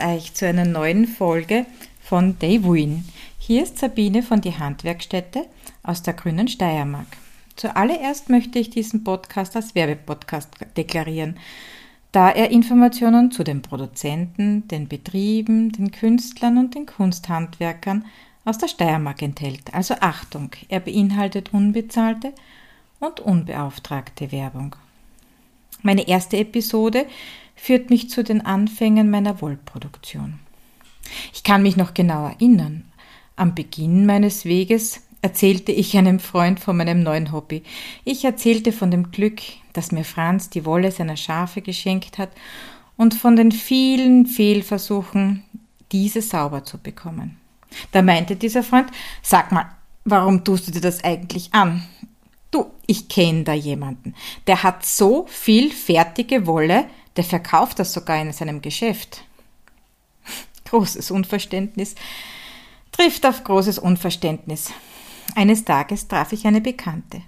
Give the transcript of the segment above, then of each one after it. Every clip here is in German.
Euch zu einer neuen Folge von Day Win. Hier ist Sabine von die Handwerkstätte aus der grünen Steiermark. Zuallererst möchte ich diesen Podcast als Werbepodcast deklarieren, da er Informationen zu den Produzenten, den Betrieben, den Künstlern und den Kunsthandwerkern aus der Steiermark enthält. Also Achtung, er beinhaltet unbezahlte und unbeauftragte Werbung. Meine erste Episode führt mich zu den Anfängen meiner Wollproduktion. Ich kann mich noch genau erinnern. Am Beginn meines Weges erzählte ich einem Freund von meinem neuen Hobby. Ich erzählte von dem Glück, das mir Franz die Wolle seiner Schafe geschenkt hat und von den vielen Fehlversuchen, diese sauber zu bekommen. Da meinte dieser Freund, sag mal, warum tust du dir das eigentlich an? Du, ich kenne da jemanden, der hat so viel fertige Wolle, der verkauft das sogar in seinem Geschäft. Großes Unverständnis trifft auf großes Unverständnis. Eines Tages traf ich eine Bekannte.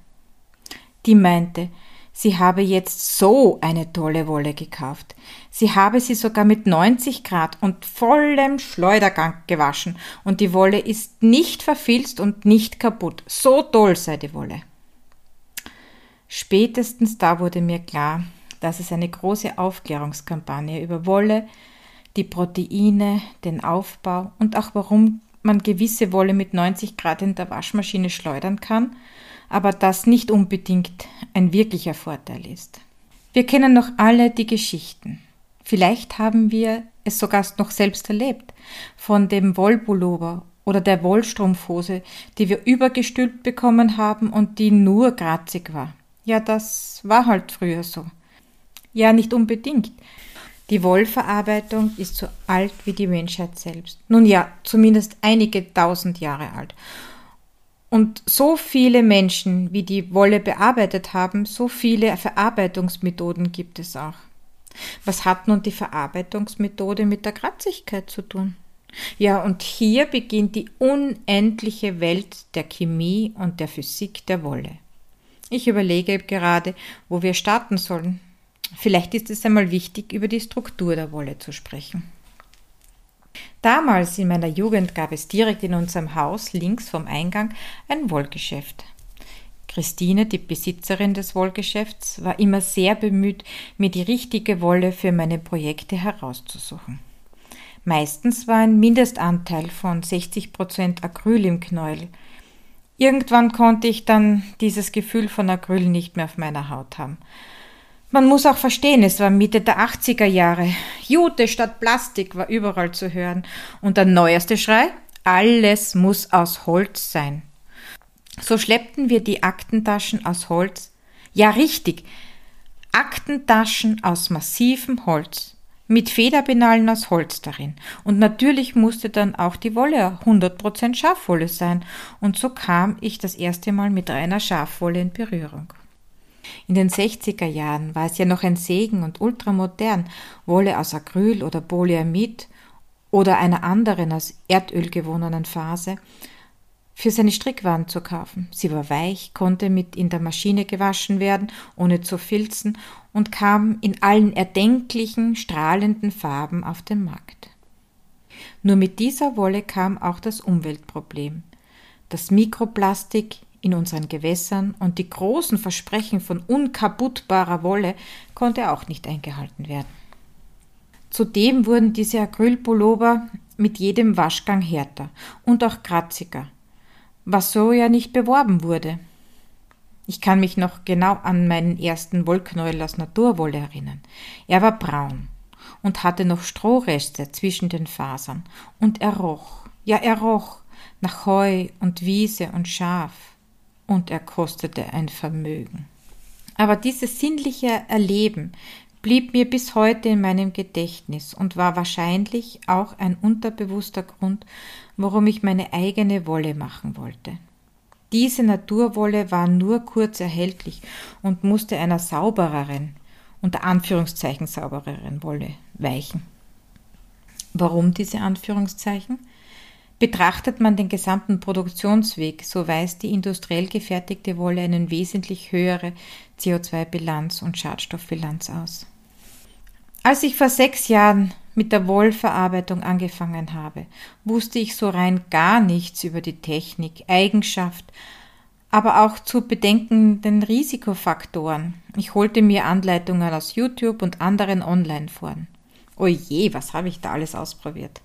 Die meinte, sie habe jetzt so eine tolle Wolle gekauft. Sie habe sie sogar mit 90 Grad und vollem Schleudergang gewaschen und die Wolle ist nicht verfilzt und nicht kaputt. So toll sei die Wolle. Spätestens da wurde mir klar, dass es eine große Aufklärungskampagne über Wolle, die Proteine, den Aufbau und auch warum man gewisse Wolle mit 90 Grad in der Waschmaschine schleudern kann, aber das nicht unbedingt ein wirklicher Vorteil ist. Wir kennen noch alle die Geschichten. Vielleicht haben wir es sogar noch selbst erlebt, von dem Wollpullover oder der Wollstrumpfhose, die wir übergestülpt bekommen haben und die nur kratzig war. Ja, das war halt früher so. Ja, nicht unbedingt. Die Wollverarbeitung ist so alt wie die Menschheit selbst. Nun ja, zumindest einige tausend Jahre alt. Und so viele Menschen, wie die Wolle bearbeitet haben, so viele Verarbeitungsmethoden gibt es auch. Was hat nun die Verarbeitungsmethode mit der Kratzigkeit zu tun? Ja, und hier beginnt die unendliche Welt der Chemie und der Physik der Wolle. Ich überlege gerade, wo wir starten sollen. Vielleicht ist es einmal wichtig, über die Struktur der Wolle zu sprechen. Damals in meiner Jugend gab es direkt in unserem Haus links vom Eingang ein Wollgeschäft. Christine, die Besitzerin des Wollgeschäfts, war immer sehr bemüht, mir die richtige Wolle für meine Projekte herauszusuchen. Meistens war ein Mindestanteil von 60 Prozent Acryl im Knäuel. Irgendwann konnte ich dann dieses Gefühl von Acryl nicht mehr auf meiner Haut haben. Man muss auch verstehen, es war Mitte der 80er Jahre. Jute statt Plastik war überall zu hören. Und der neueste Schrei? Alles muss aus Holz sein. So schleppten wir die Aktentaschen aus Holz. Ja, richtig. Aktentaschen aus massivem Holz. Mit Federpenalen aus Holz darin. Und natürlich musste dann auch die Wolle 100% Schafwolle sein. Und so kam ich das erste Mal mit reiner Schafwolle in Berührung. In den 60er Jahren war es ja noch ein Segen und ultramodern, Wolle aus Acryl oder Polyamid oder einer anderen aus Erdöl gewonnenen Phase für seine Strickwaren zu kaufen. Sie war weich, konnte mit in der Maschine gewaschen werden, ohne zu filzen und kam in allen erdenklichen, strahlenden Farben auf den Markt. Nur mit dieser Wolle kam auch das Umweltproblem. Das Mikroplastik in unseren Gewässern und die großen Versprechen von unkaputtbarer Wolle konnte auch nicht eingehalten werden. Zudem wurden diese Acrylpullover mit jedem Waschgang härter und auch kratziger, was so ja nicht beworben wurde. Ich kann mich noch genau an meinen ersten Wollknäuel aus Naturwolle erinnern. Er war braun und hatte noch Strohreste zwischen den Fasern und er roch, ja er roch nach Heu und Wiese und Schaf und er kostete ein Vermögen. Aber dieses sinnliche Erleben blieb mir bis heute in meinem Gedächtnis und war wahrscheinlich auch ein unterbewusster Grund, warum ich meine eigene Wolle machen wollte. Diese Naturwolle war nur kurz erhältlich und musste einer saubereren, unter Anführungszeichen saubereren Wolle weichen. Warum diese Anführungszeichen? Betrachtet man den gesamten Produktionsweg, so weist die industriell gefertigte Wolle eine wesentlich höhere CO2-Bilanz und Schadstoffbilanz aus. Als ich vor sechs Jahren mit der Wollverarbeitung angefangen habe, wusste ich so rein gar nichts über die Technik, Eigenschaft, aber auch zu bedenkenden Risikofaktoren. Ich holte mir Anleitungen aus YouTube und anderen Online-Foren. Oje, was habe ich da alles ausprobiert?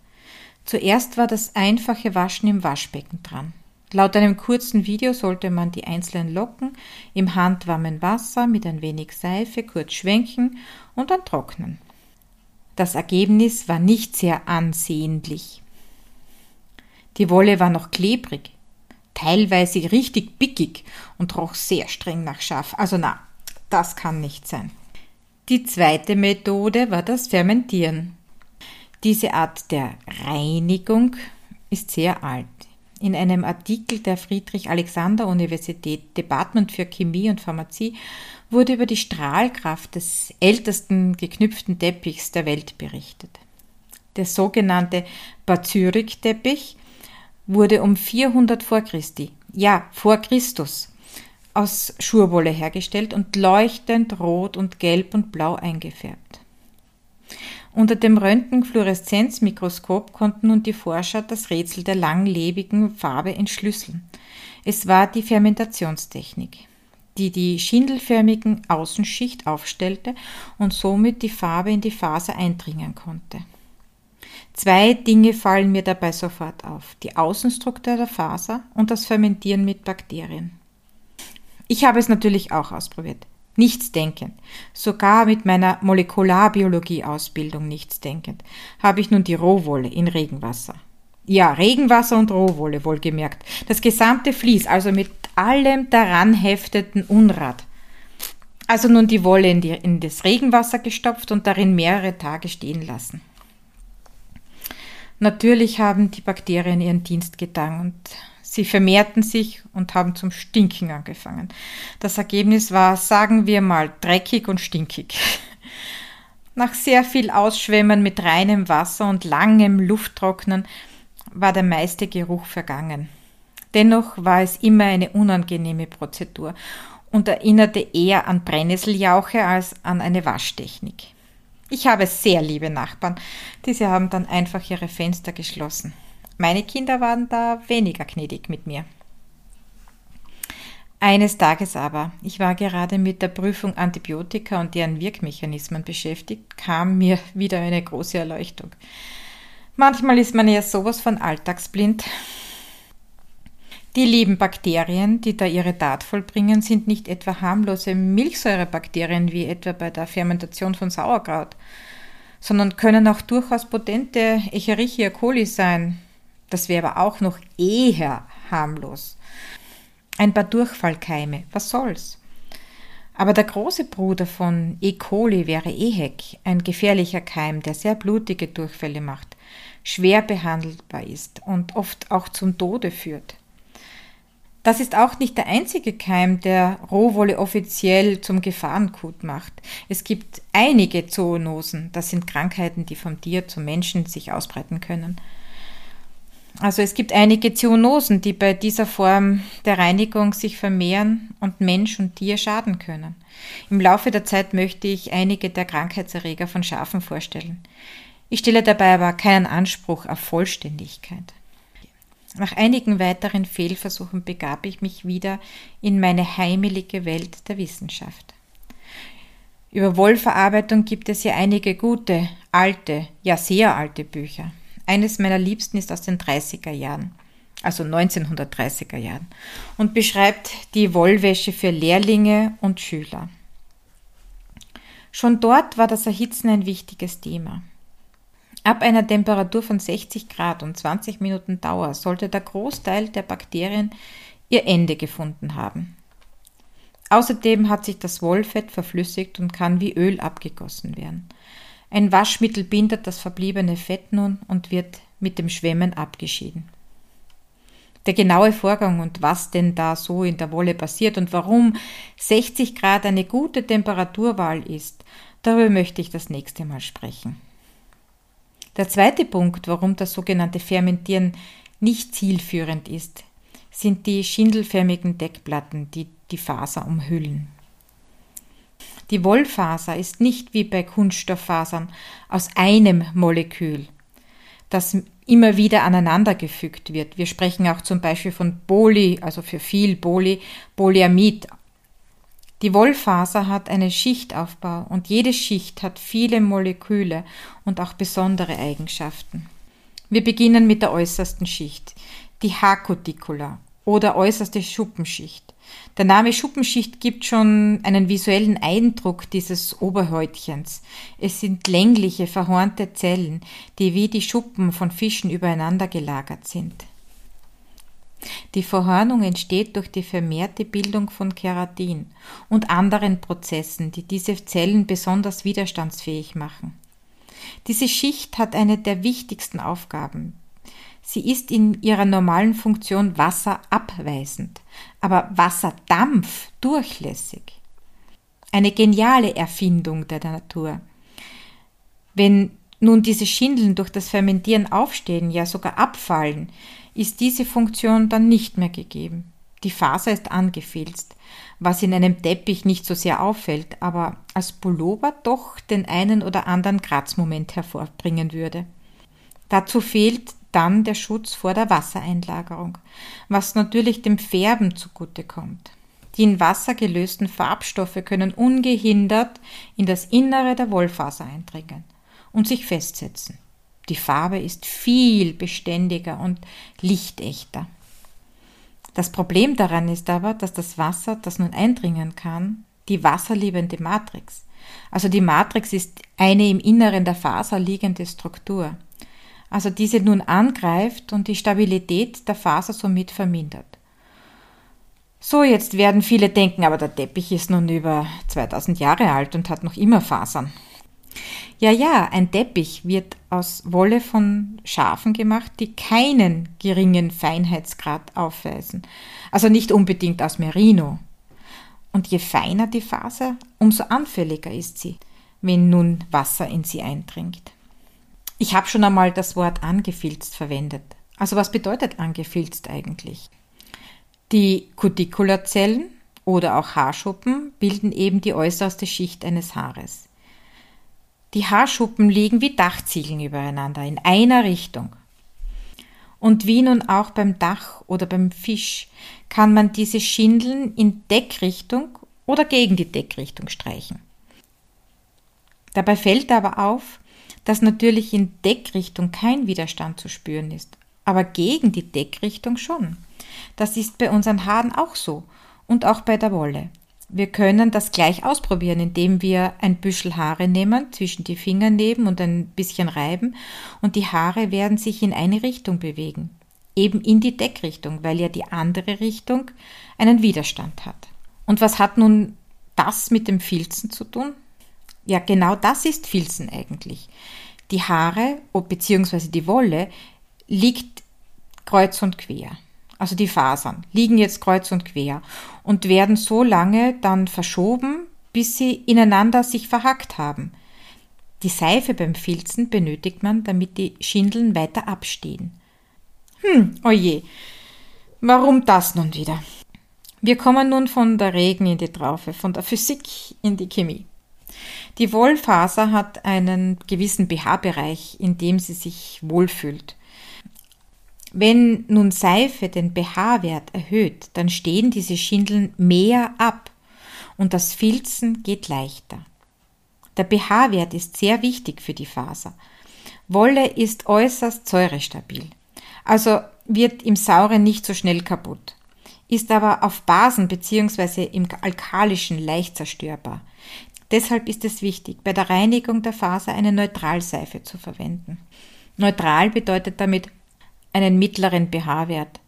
Zuerst war das einfache Waschen im Waschbecken dran. Laut einem kurzen Video sollte man die einzelnen Locken im handwarmen Wasser mit ein wenig Seife kurz schwenken und dann trocknen. Das Ergebnis war nicht sehr ansehnlich. Die Wolle war noch klebrig, teilweise richtig bickig und roch sehr streng nach Schaf. Also na, das kann nicht sein. Die zweite Methode war das Fermentieren. Diese Art der Reinigung ist sehr alt. In einem Artikel der Friedrich-Alexander-Universität Department für Chemie und Pharmazie wurde über die Strahlkraft des ältesten geknüpften Teppichs der Welt berichtet. Der sogenannte Bazyrik-Teppich wurde um 400 vor Christi, ja, vor Christus, aus Schurwolle hergestellt und leuchtend rot und gelb und blau eingefärbt. Unter dem Röntgenfluoreszenzmikroskop konnten nun die Forscher das Rätsel der langlebigen Farbe entschlüsseln. Es war die Fermentationstechnik, die die schindelförmigen Außenschicht aufstellte und somit die Farbe in die Faser eindringen konnte. Zwei Dinge fallen mir dabei sofort auf. Die Außenstruktur der Faser und das Fermentieren mit Bakterien. Ich habe es natürlich auch ausprobiert. Nichts denkend. Sogar mit meiner Molekularbiologie-Ausbildung nichts denkend habe ich nun die Rohwolle in Regenwasser. Ja, Regenwasser und Rohwolle wohlgemerkt. Das gesamte Vlies, also mit allem daran hefteten Unrat. Also nun die Wolle in, die, in das Regenwasser gestopft und darin mehrere Tage stehen lassen. Natürlich haben die Bakterien ihren Dienst getan und sie vermehrten sich und haben zum Stinken angefangen. Das Ergebnis war, sagen wir mal, dreckig und stinkig. Nach sehr viel Ausschwemmen mit reinem Wasser und langem Lufttrocknen war der meiste Geruch vergangen. Dennoch war es immer eine unangenehme Prozedur und erinnerte eher an Brennnesseljauche als an eine Waschtechnik. Ich habe sehr liebe Nachbarn. Diese haben dann einfach ihre Fenster geschlossen. Meine Kinder waren da weniger gnädig mit mir. Eines Tages aber, ich war gerade mit der Prüfung Antibiotika und deren Wirkmechanismen beschäftigt, kam mir wieder eine große Erleuchtung. Manchmal ist man ja sowas von alltagsblind. Die lieben Bakterien, die da ihre Tat vollbringen, sind nicht etwa harmlose Milchsäurebakterien wie etwa bei der Fermentation von Sauerkraut, sondern können auch durchaus potente Echerichia coli sein. Das wäre aber auch noch eher harmlos. Ein paar Durchfallkeime, was soll's? Aber der große Bruder von E. coli wäre EHEC, ein gefährlicher Keim, der sehr blutige Durchfälle macht, schwer behandelbar ist und oft auch zum Tode führt. Das ist auch nicht der einzige Keim, der Rohwolle offiziell zum Gefahrenkut macht. Es gibt einige Zoonosen, das sind Krankheiten, die vom Tier zum Menschen sich ausbreiten können. Also es gibt einige Zoonosen, die bei dieser Form der Reinigung sich vermehren und Mensch und Tier schaden können. Im Laufe der Zeit möchte ich einige der Krankheitserreger von Schafen vorstellen. Ich stelle dabei aber keinen Anspruch auf Vollständigkeit. Nach einigen weiteren Fehlversuchen begab ich mich wieder in meine heimelige Welt der Wissenschaft. Über Wollverarbeitung gibt es ja einige gute, alte, ja sehr alte Bücher. Eines meiner liebsten ist aus den 30er Jahren, also 1930er Jahren, und beschreibt die Wollwäsche für Lehrlinge und Schüler. Schon dort war das Erhitzen ein wichtiges Thema. Ab einer Temperatur von 60 Grad und 20 Minuten Dauer sollte der Großteil der Bakterien ihr Ende gefunden haben. Außerdem hat sich das Wollfett verflüssigt und kann wie Öl abgegossen werden. Ein Waschmittel bindet das verbliebene Fett nun und wird mit dem Schwemmen abgeschieden. Der genaue Vorgang und was denn da so in der Wolle passiert und warum 60 Grad eine gute Temperaturwahl ist, darüber möchte ich das nächste Mal sprechen. Der zweite Punkt, warum das sogenannte Fermentieren nicht zielführend ist, sind die schindelförmigen Deckplatten, die die Faser umhüllen. Die Wollfaser ist nicht wie bei Kunststofffasern aus einem Molekül, das immer wieder aneinandergefügt wird. Wir sprechen auch zum Beispiel von Poly, also für viel Poly, Polyamid. Die Wollfaser hat einen Schichtaufbau und jede Schicht hat viele Moleküle und auch besondere Eigenschaften. Wir beginnen mit der äußersten Schicht, die Haarcuticula oder äußerste Schuppenschicht. Der Name Schuppenschicht gibt schon einen visuellen Eindruck dieses Oberhäutchens. Es sind längliche, verhornte Zellen, die wie die Schuppen von Fischen übereinander gelagert sind. Die Verhornung entsteht durch die vermehrte Bildung von Keratin und anderen Prozessen, die diese Zellen besonders widerstandsfähig machen. Diese Schicht hat eine der wichtigsten Aufgaben. Sie ist in ihrer normalen Funktion wasserabweisend, aber Wasserdampf durchlässig. Eine geniale Erfindung der Natur. Wenn nun diese Schindeln durch das Fermentieren aufstehen, ja sogar abfallen, ist diese Funktion dann nicht mehr gegeben. Die Faser ist angefilzt, was in einem Teppich nicht so sehr auffällt, aber als Pullover doch den einen oder anderen Kratzmoment hervorbringen würde. Dazu fehlt dann der Schutz vor der Wassereinlagerung, was natürlich dem Färben zugute kommt. Die in Wasser gelösten Farbstoffe können ungehindert in das Innere der Wollfaser eindringen und sich festsetzen. Die Farbe ist viel beständiger und lichtechter. Das Problem daran ist aber, dass das Wasser, das nun eindringen kann, die wasserliebende Matrix. Also die Matrix ist eine im Inneren der Faser liegende Struktur. Also diese nun angreift und die Stabilität der Faser somit vermindert. So, jetzt werden viele denken, aber der Teppich ist nun über 2000 Jahre alt und hat noch immer Fasern. Ja, ja, ein Teppich wird aus Wolle von Schafen gemacht, die keinen geringen Feinheitsgrad aufweisen. Also nicht unbedingt aus Merino. Und je feiner die Faser, umso anfälliger ist sie, wenn nun Wasser in sie eindringt. Ich habe schon einmal das Wort angefilzt verwendet. Also was bedeutet angefilzt eigentlich? Die Cuticularzellen oder auch Haarschuppen bilden eben die äußerste Schicht eines Haares. Die Haarschuppen liegen wie Dachziegeln übereinander in einer Richtung. Und wie nun auch beim Dach oder beim Fisch kann man diese Schindeln in Deckrichtung oder gegen die Deckrichtung streichen. Dabei fällt aber auf, dass natürlich in Deckrichtung kein Widerstand zu spüren ist, aber gegen die Deckrichtung schon. Das ist bei unseren Haaren auch so und auch bei der Wolle. Wir können das gleich ausprobieren, indem wir ein Büschel Haare nehmen, zwischen die Finger nehmen und ein bisschen reiben und die Haare werden sich in eine Richtung bewegen. Eben in die Deckrichtung, weil ja die andere Richtung einen Widerstand hat. Und was hat nun das mit dem Filzen zu tun? Ja, genau das ist Filzen eigentlich. Die Haare bzw. die Wolle liegt kreuz und quer also die Fasern, liegen jetzt kreuz und quer und werden so lange dann verschoben, bis sie ineinander sich verhackt haben. Die Seife beim Filzen benötigt man, damit die Schindeln weiter abstehen. Hm, oje, warum das nun wieder? Wir kommen nun von der Regen in die Traufe, von der Physik in die Chemie. Die Wollfaser hat einen gewissen pH-Bereich, in dem sie sich wohlfühlt. Wenn nun Seife den pH-Wert erhöht, dann stehen diese Schindeln mehr ab und das Filzen geht leichter. Der pH-Wert ist sehr wichtig für die Faser. Wolle ist äußerst säurestabil, also wird im Sauren nicht so schnell kaputt, ist aber auf Basen bzw. im Alkalischen leicht zerstörbar. Deshalb ist es wichtig, bei der Reinigung der Faser eine Neutralseife zu verwenden. Neutral bedeutet damit einen mittleren pH-Wert.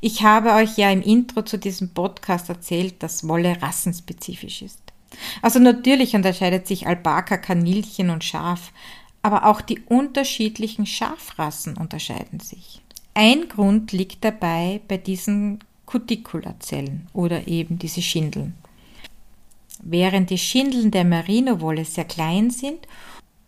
Ich habe euch ja im Intro zu diesem Podcast erzählt, dass Wolle rassenspezifisch ist. Also natürlich unterscheidet sich Alpaka, Kaninchen und Schaf, aber auch die unterschiedlichen Schafrassen unterscheiden sich. Ein Grund liegt dabei bei diesen Cuticularzellen oder eben diese Schindeln. Während die Schindeln der Merino-Wolle sehr klein sind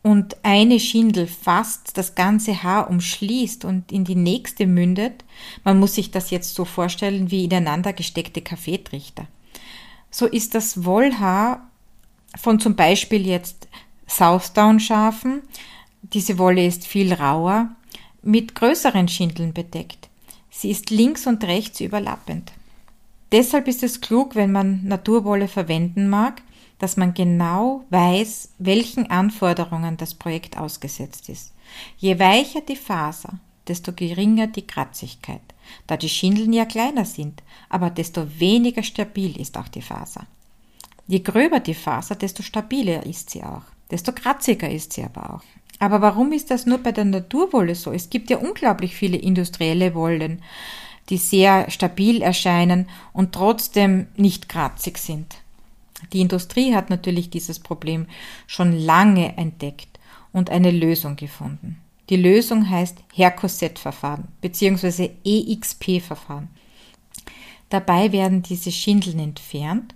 und eine Schindel fast das ganze Haar umschließt und in die nächste mündet, man muss sich das jetzt so vorstellen wie ineinander gesteckte Kaffeetrichter. So ist das Wollhaar von zum Beispiel jetzt Southdown-Schafen. Diese Wolle ist viel rauer, mit größeren Schindeln bedeckt. Sie ist links und rechts überlappend. Deshalb ist es klug, wenn man Naturwolle verwenden mag, dass man genau weiß, welchen Anforderungen das Projekt ausgesetzt ist. Je weicher die Faser, desto geringer die Kratzigkeit, da die Schindeln ja kleiner sind, aber desto weniger stabil ist auch die Faser. Je gröber die Faser, desto stabiler ist sie auch, desto kratziger ist sie aber auch. Aber warum ist das nur bei der Naturwolle so? Es gibt ja unglaublich viele industrielle Wollen, die sehr stabil erscheinen und trotzdem nicht kratzig sind. Die Industrie hat natürlich dieses Problem schon lange entdeckt und eine Lösung gefunden. Die Lösung heißt Hercoset-Verfahren bzw. EXP-Verfahren. Dabei werden diese Schindeln entfernt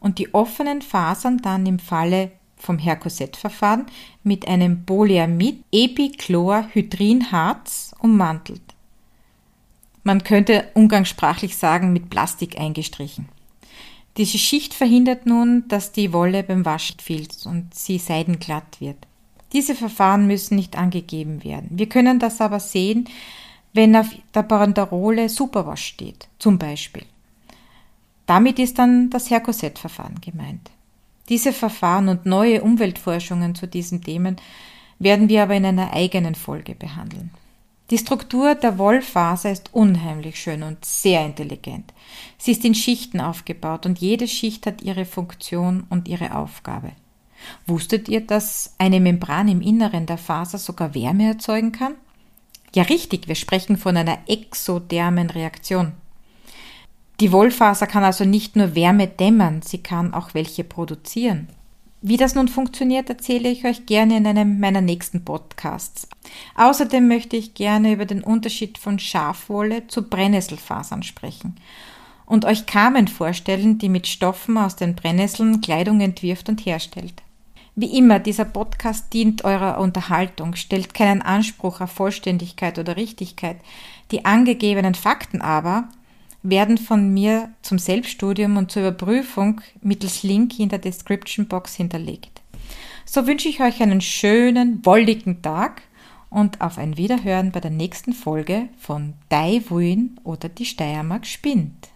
und die offenen Fasern dann im Falle vom Hercoset-Verfahren mit einem Polyamid Epichlorhydrinharz ummantelt. Man könnte umgangssprachlich sagen mit Plastik eingestrichen. Diese Schicht verhindert nun, dass die Wolle beim Waschen filzt und sie seidenglatt wird. Diese Verfahren müssen nicht angegeben werden. Wir können das aber sehen, wenn auf der Banderole Superwash steht, zum Beispiel. Damit ist dann das Hercoset-Verfahren gemeint. Diese Verfahren und neue Umweltforschungen zu diesen Themen werden wir aber in einer eigenen Folge behandeln. Die Struktur der Wollfaser ist unheimlich schön und sehr intelligent. Sie ist in Schichten aufgebaut und jede Schicht hat ihre Funktion und ihre Aufgabe. Wusstet ihr, dass eine Membran im Inneren der Faser sogar Wärme erzeugen kann? Ja, richtig, wir sprechen von einer exothermen Reaktion. Die Wollfaser kann also nicht nur Wärme dämmern, sie kann auch welche produzieren. Wie das nun funktioniert, erzähle ich euch gerne in einem meiner nächsten Podcasts. Außerdem möchte ich gerne über den Unterschied von Schafwolle zu Brennnesselfasern sprechen und euch Kamen vorstellen, die mit Stoffen aus den Brennnesseln Kleidung entwirft und herstellt. Wie immer, dieser Podcast dient eurer Unterhaltung, stellt keinen Anspruch auf Vollständigkeit oder Richtigkeit. Die angegebenen Fakten aber werden von mir zum Selbststudium und zur Überprüfung mittels Link in der Description Box hinterlegt. So wünsche ich euch einen schönen, wolligen Tag und auf ein Wiederhören bei der nächsten Folge von Dai Wuin oder die Steiermark spinnt.